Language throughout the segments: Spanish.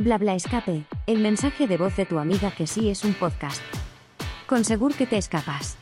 Bla bla escape, el mensaje de voz de tu amiga que sí es un podcast. Con seguro que te escapas.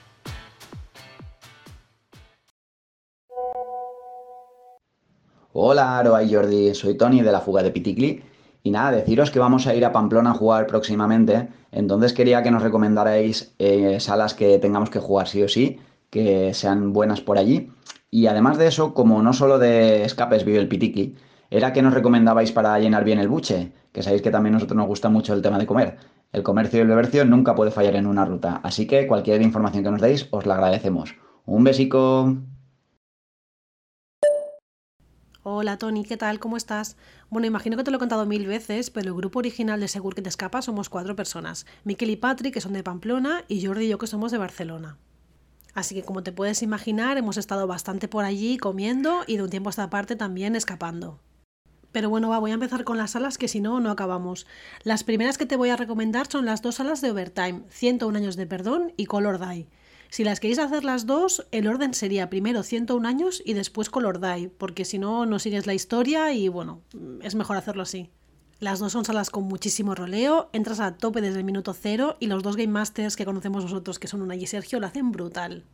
Hola, Aroa y Jordi, soy Tony de la fuga de Piticli. Y nada, deciros que vamos a ir a Pamplona a jugar próximamente. Entonces quería que nos recomendarais eh, salas que tengamos que jugar sí o sí, que sean buenas por allí. Y además de eso, como no solo de escapes vive el Piticli, era que nos recomendabais para llenar bien el buche, que sabéis que también a nosotros nos gusta mucho el tema de comer. El comercio y el bebercio nunca puede fallar en una ruta, así que cualquier información que nos deis os la agradecemos. Un besico. Hola Tony, ¿qué tal? ¿Cómo estás? Bueno, imagino que te lo he contado mil veces, pero el grupo original de Segur que te escapa somos cuatro personas. Miquel y Patrick, que son de Pamplona, y Jordi y yo, que somos de Barcelona. Así que como te puedes imaginar, hemos estado bastante por allí comiendo y de un tiempo a esta parte también escapando. Pero bueno, va, voy a empezar con las salas que si no, no acabamos. Las primeras que te voy a recomendar son las dos salas de Overtime, 101 años de perdón y Color Die. Si las queréis hacer las dos, el orden sería primero 101 años y después Color Die, porque si no, no sigues la historia y bueno, es mejor hacerlo así. Las dos son salas con muchísimo roleo, entras a tope desde el minuto cero y los dos Game Masters que conocemos nosotros, que son una y Sergio, lo hacen brutal.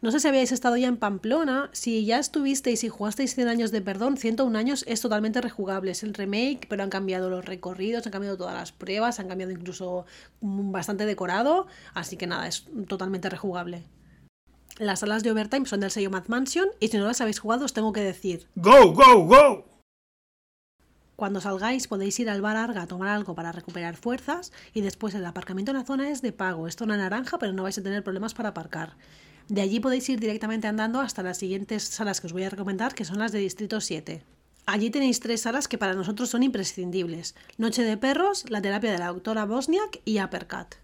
No sé si habíais estado ya en Pamplona, si ya estuvisteis y jugasteis 100 años de perdón, 101 años es totalmente rejugable, es el remake, pero han cambiado los recorridos, han cambiado todas las pruebas, han cambiado incluso bastante decorado, así que nada, es totalmente rejugable. Las salas de Overtime son del sello Mad Mansion y si no las habéis jugado os tengo que decir ¡Go, go, go! Cuando salgáis podéis ir al bar Arga a tomar algo para recuperar fuerzas y después el aparcamiento en la zona es de pago, es zona naranja pero no vais a tener problemas para aparcar. De allí podéis ir directamente andando hasta las siguientes salas que os voy a recomendar, que son las de Distrito 7. Allí tenéis tres salas que para nosotros son imprescindibles. Noche de Perros, la terapia de la doctora Bosniak y Uppercut.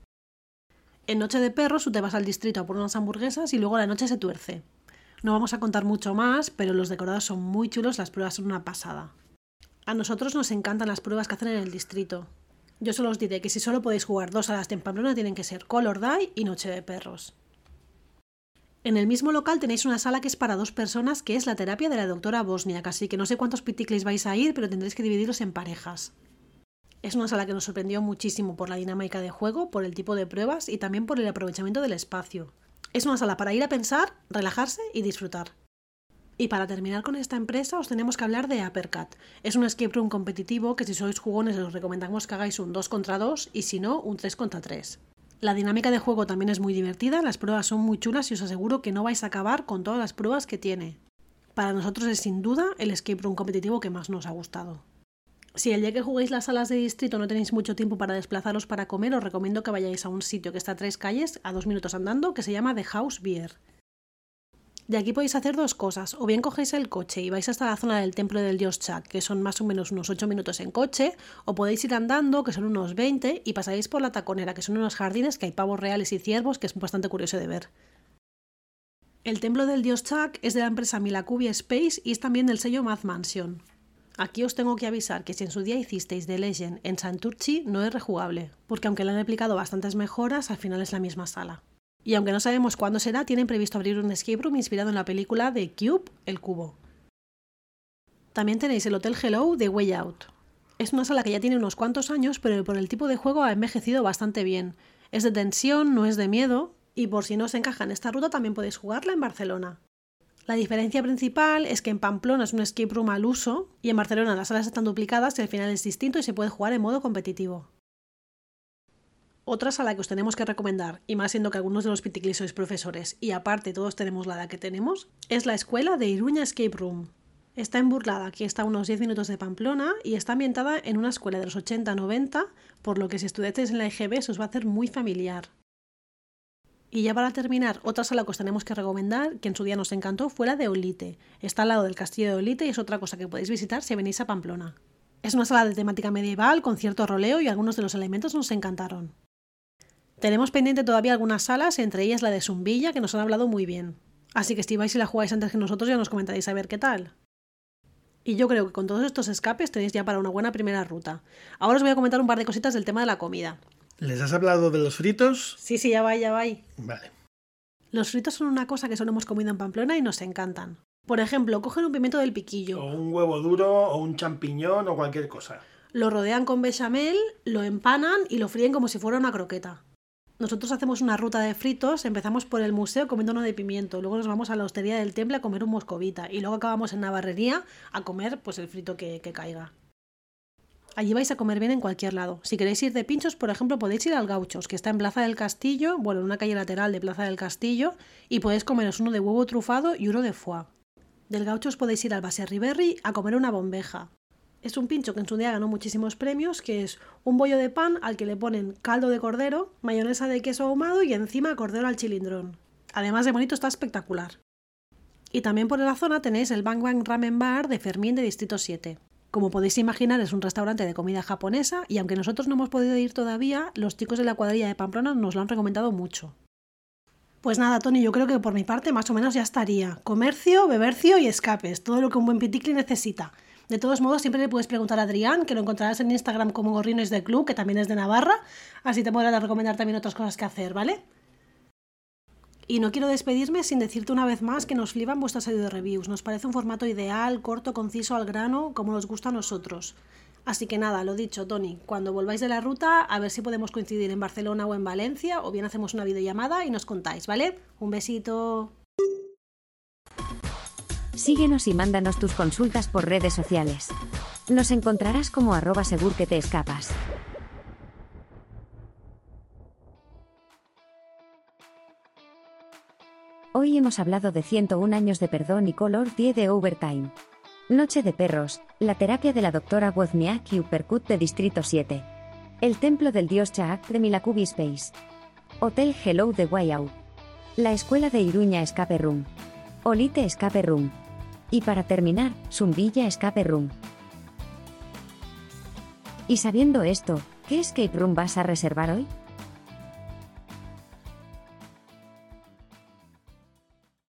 En Noche de Perros tú te vas al distrito a por unas hamburguesas y luego la noche se tuerce. No vamos a contar mucho más, pero los decorados son muy chulos, las pruebas son una pasada. A nosotros nos encantan las pruebas que hacen en el distrito. Yo solo os diré que si solo podéis jugar dos salas de Pamplona tienen que ser Color Die y Noche de Perros. En el mismo local tenéis una sala que es para dos personas, que es la terapia de la doctora Bosniak, así que no sé cuántos piticles vais a ir, pero tendréis que dividirlos en parejas. Es una sala que nos sorprendió muchísimo por la dinámica de juego, por el tipo de pruebas y también por el aprovechamiento del espacio. Es una sala para ir a pensar, relajarse y disfrutar. Y para terminar con esta empresa os tenemos que hablar de Uppercut. Es un escape room competitivo que si sois jugones os recomendamos que hagáis un 2 contra 2 y si no un 3 contra 3. La dinámica de juego también es muy divertida, las pruebas son muy chulas y os aseguro que no vais a acabar con todas las pruebas que tiene. Para nosotros es sin duda el escape room competitivo que más nos ha gustado. Si el día que juguéis las salas de distrito no tenéis mucho tiempo para desplazaros para comer, os recomiendo que vayáis a un sitio que está a tres calles, a dos minutos andando, que se llama The House Beer. De aquí podéis hacer dos cosas, o bien cogéis el coche y vais hasta la zona del templo del dios Chak, que son más o menos unos 8 minutos en coche, o podéis ir andando, que son unos 20, y pasáis por la taconera, que son unos jardines que hay pavos reales y ciervos, que es bastante curioso de ver. El templo del dios Chak es de la empresa Milakubi Space y es también del sello Mad Mansion. Aquí os tengo que avisar que si en su día hicisteis The Legend en Santurchi no es rejugable, porque aunque le han aplicado bastantes mejoras, al final es la misma sala. Y aunque no sabemos cuándo será, tienen previsto abrir un escape room inspirado en la película de Cube, El Cubo. También tenéis el Hotel Hello de Way Out. Es una sala que ya tiene unos cuantos años, pero por el tipo de juego ha envejecido bastante bien. Es de tensión, no es de miedo, y por si no os encaja en esta ruta también podéis jugarla en Barcelona. La diferencia principal es que en Pamplona es un escape room al uso y en Barcelona las salas están duplicadas y el final es distinto y se puede jugar en modo competitivo. Otra sala que os tenemos que recomendar, y más siendo que algunos de los piticlis sois profesores, y aparte todos tenemos la edad que tenemos, es la escuela de Iruña Escape Room. Está en Burlada, aquí está a unos 10 minutos de Pamplona, y está ambientada en una escuela de los 80-90, por lo que si estudiasteis en la IGB se os va a hacer muy familiar. Y ya para terminar, otra sala que os tenemos que recomendar, que en su día nos encantó, fue la de Olite. Está al lado del castillo de Olite y es otra cosa que podéis visitar si venís a Pamplona. Es una sala de temática medieval con cierto roleo y algunos de los elementos nos encantaron. Tenemos pendiente todavía algunas salas, entre ellas la de Zumbilla, que nos han hablado muy bien. Así que si vais y la jugáis antes que nosotros ya nos comentaréis a ver qué tal. Y yo creo que con todos estos escapes tenéis ya para una buena primera ruta. Ahora os voy a comentar un par de cositas del tema de la comida. ¿Les has hablado de los fritos? Sí, sí, ya va, ya va. Vale. Los fritos son una cosa que solo hemos comido en Pamplona y nos encantan. Por ejemplo, cogen un pimiento del piquillo. O un huevo duro, o un champiñón, o cualquier cosa. lo rodean con bechamel, lo empanan y lo fríen como si fuera una croqueta. Nosotros hacemos una ruta de fritos, empezamos por el museo comiendo uno de pimiento, luego nos vamos a la hostería del temple a comer un moscovita y luego acabamos en Navarrería a comer pues el frito que, caiga. Allí vais a comer bien en cualquier lado. Si queréis ir de pinchos, por ejemplo, podéis ir al Gauchos, que está en Plaza del Castillo, bueno, en una calle lateral de Plaza del Castillo, y podéis comeros uno de huevo trufado y uno de foie. Del Gauchos podéis ir al Base Riberri a comer una bombeja. Es un pincho que en su día ganó muchísimos premios, que es un bollo de pan al que le ponen caldo de cordero, mayonesa de queso ahumado y encima cordero al chilindrón. Además de bonito, está espectacular. Y también por la zona tenéis el Bang Bang Ramen Bar de Fermín de Distrito 7. Como podéis imaginar, es un restaurante de comida japonesa y aunque nosotros no hemos podido ir todavía, los chicos de la cuadrilla de Pamplona nos lo han recomendado mucho. Pues nada, Tony, yo creo que por mi parte más o menos ya estaría. Comercio, bebercio y escapes, todo lo que un buen piticli necesita. De todos modos, siempre le puedes preguntar a Adrián, que lo encontrarás en Instagram como Gorrines de Club, que también es de Navarra, así te podrá recomendar también otras cosas que hacer, ¿vale? Y no quiero despedirme sin decirte una vez más que nos flipan vuestras de reviews. Nos parece un formato ideal, corto, conciso, al grano, como nos gusta a nosotros. Así que nada, lo dicho, Tony, cuando volváis de la ruta, a ver si podemos coincidir en Barcelona o en Valencia, o bien hacemos una videollamada y nos contáis, ¿vale? Un besito. Síguenos y mándanos tus consultas por redes sociales. Nos encontrarás como arroba segur que te escapas. Hoy hemos hablado de 101 años de perdón y color 10 de Overtime. Noche de perros, la terapia de la doctora Wozniak y Uppercut de Distrito 7. El templo del dios Chaak de Milakubi Space. Hotel Hello de Wayau. La escuela de Iruña Escape Room. Olite Escape Room. Y para terminar, Zumbilla Escape Room. Y sabiendo esto, ¿qué escape room vas a reservar hoy?